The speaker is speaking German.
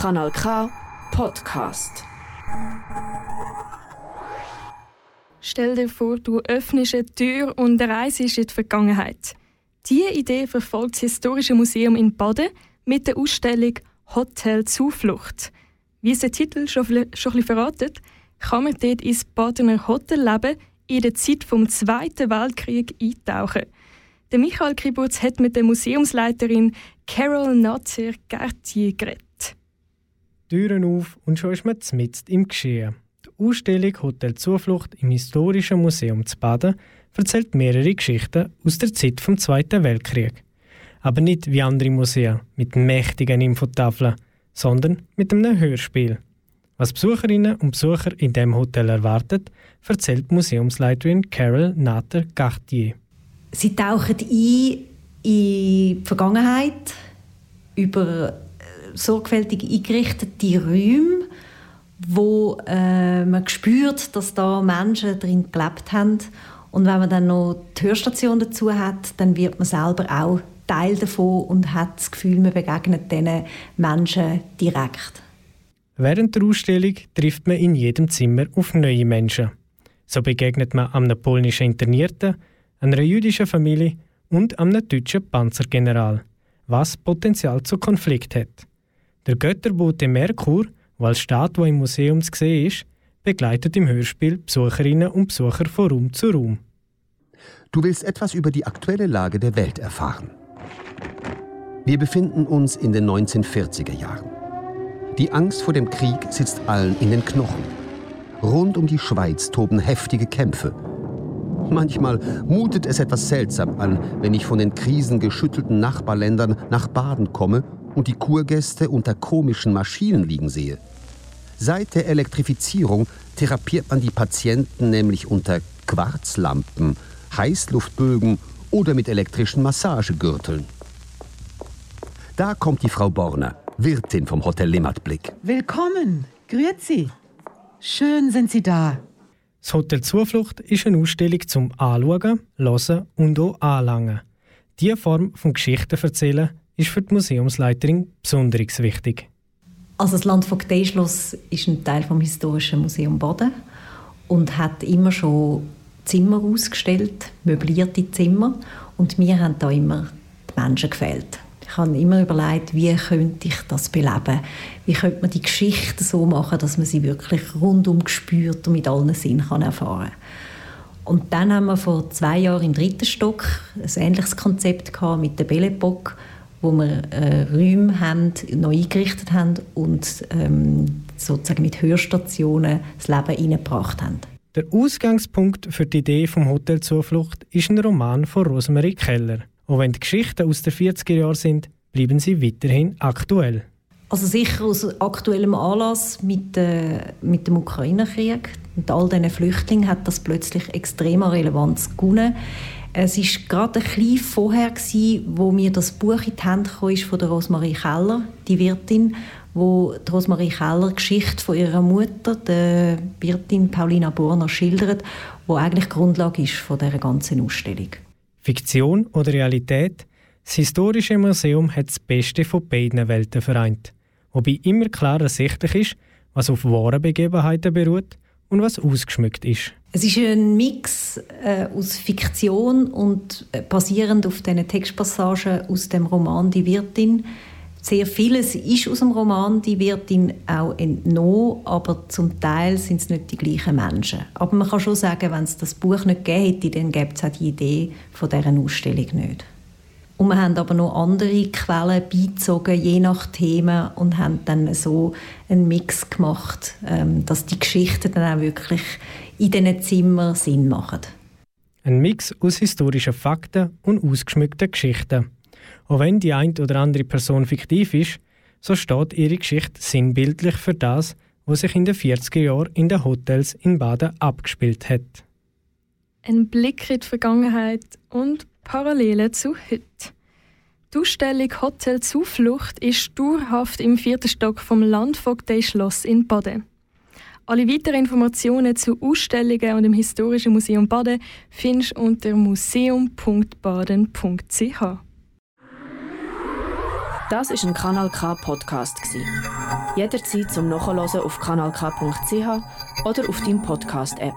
Kanal K Podcast. Stell dir vor, du öffnest eine Tür und reist in die Vergangenheit. Diese Idee verfolgt das Historische Museum in Baden mit der Ausstellung Hotel Zuflucht. Wie es der Titel schon, schon verratet, kann man dort ins Badener Hotelleben in der Zeit vom Zweiten Weltkrieg eintauchen. Der Michael Kributz hat mit der Museumsleiterin Carol Natzer Gertier geredet. Türen auf und schon ist man mitten im Geschehen. Die Ausstellung Hotel Zuflucht im Historischen Museum zu Baden erzählt mehrere Geschichten aus der Zeit vom Zweiten Weltkrieg. Aber nicht wie andere Museen mit mächtigen Infotafeln, sondern mit einem Hörspiel. Was Besucherinnen und Besucher in dem Hotel erwartet, erzählt Museumsleiterin Carol Natter-Gartier. Sie tauchen ein in die Vergangenheit über sorgfältig eingerichtete Räume, wo äh, man spürt, dass da Menschen drin gelebt haben. Und wenn man dann noch die Hörstation dazu hat, dann wird man selber auch Teil davon und hat das Gefühl, man begegnet diesen Menschen direkt. Während der Ausstellung trifft man in jedem Zimmer auf neue Menschen. So begegnet man einem polnischen Internierten, einer jüdischen Familie und einem deutschen Panzergeneral, was Potenzial zu Konflikt hat. Der Götterbote Merkur, der als Statue im Museum zu sehen ist, begleitet im Hörspiel Besucherinnen und Besucher von Raum zu Raum. Du willst etwas über die aktuelle Lage der Welt erfahren. Wir befinden uns in den 1940er Jahren. Die Angst vor dem Krieg sitzt allen in den Knochen. Rund um die Schweiz toben heftige Kämpfe. Manchmal mutet es etwas seltsam an, wenn ich von den krisengeschüttelten Nachbarländern nach Baden komme und die Kurgäste unter komischen Maschinen liegen sehe. Seit der Elektrifizierung therapiert man die Patienten nämlich unter Quarzlampen, Heißluftbögen oder mit elektrischen Massagegürteln. Da kommt die Frau Borner, Wirtin vom Hotel Limmatblick. Willkommen, grüezi. Schön sind Sie da. Das Hotel Zuflucht ist eine Ausstellung zum Anschauen, Hören und auch Anlangen. Diese Form von Geschichten erzählen ist für die Museumsleiterin besonders wichtig. Also das Landvogteischloss ist ein Teil vom Historischen Museum Baden und hat immer schon Zimmer ausgestellt, möblierte Zimmer. Und mir haben da immer die Menschen gefällt. Ich habe immer überlegt, wie könnte ich das beleben? Wie könnte man die Geschichte so machen, dass man sie wirklich rundum gespürt und mit allen Sinnen kann erfahren Und dann haben wir vor zwei Jahren im dritten Stock ein ähnliches Konzept gehabt mit der Belle Epoque, wo wir äh, Räume haben, neu eingerichtet haben und ähm, sozusagen mit Hörstationen das Leben hineingebracht haben. Der Ausgangspunkt für die Idee vom Hotel Zuflucht ist ein Roman von Rosemarie Keller. Auch wenn die Geschichten aus den 40er Jahren sind, bleiben sie weiterhin aktuell. Also sicher aus aktuellem Anlass mit, äh, mit dem Ukraine-Krieg und all diesen Flüchtlingen hat das plötzlich extremer Relevanz gewonnen. Es war gerade ein bisschen vorher, gewesen, wo mir das Buch in die Hände kam, von der Rosemarie Keller, die Wirtin, wo die Rosemarie Keller die Geschichte von ihrer Mutter, der Wirtin Paulina Borner, schildert, wo eigentlich Grundlage ist von der ganzen Ausstellung. Fiktion oder Realität? Das Historische Museum hat das Beste von beiden Welten vereint, wobei immer klar ersichtlich ist, was auf wahren Begebenheiten beruht und was ausgeschmückt ist. Es ist ein Mix äh, aus Fiktion und äh, basierend auf den Textpassagen aus dem Roman Die Wirtin. Sehr vieles ist aus dem Roman Die Wirtin auch entnommen, aber zum Teil sind es nicht die gleichen Menschen. Aber man kann schon sagen, wenn es das Buch nicht gegeben hätte, dann gäbe es auch die Idee von dieser Ausstellung nicht. Und wir haben aber noch andere Quellen beizogen, je nach Thema, und haben dann so einen Mix gemacht, ähm, dass die Geschichten dann auch wirklich in diesen Zimmern Sinn machen. Ein Mix aus historischen Fakten und ausgeschmückten Geschichten. Auch wenn die eine oder andere Person fiktiv ist, so steht ihre Geschichte sinnbildlich für das, was sich in den 40er Jahren in den Hotels in Baden abgespielt hat. Ein Blick in die Vergangenheit und Parallelen zu heute. Die Ausstellung Hotel Zuflucht ist dauerhaft im vierten Stock vom Landvogtei-Schloss in Baden. Alle weiteren Informationen zu Ausstellungen und dem Historischen Museum Baden findest du unter museum.baden.ch. Das ist ein Kanal K Podcast Jederzeit zum Nachhören auf kanalk.ch oder auf deinem Podcast App.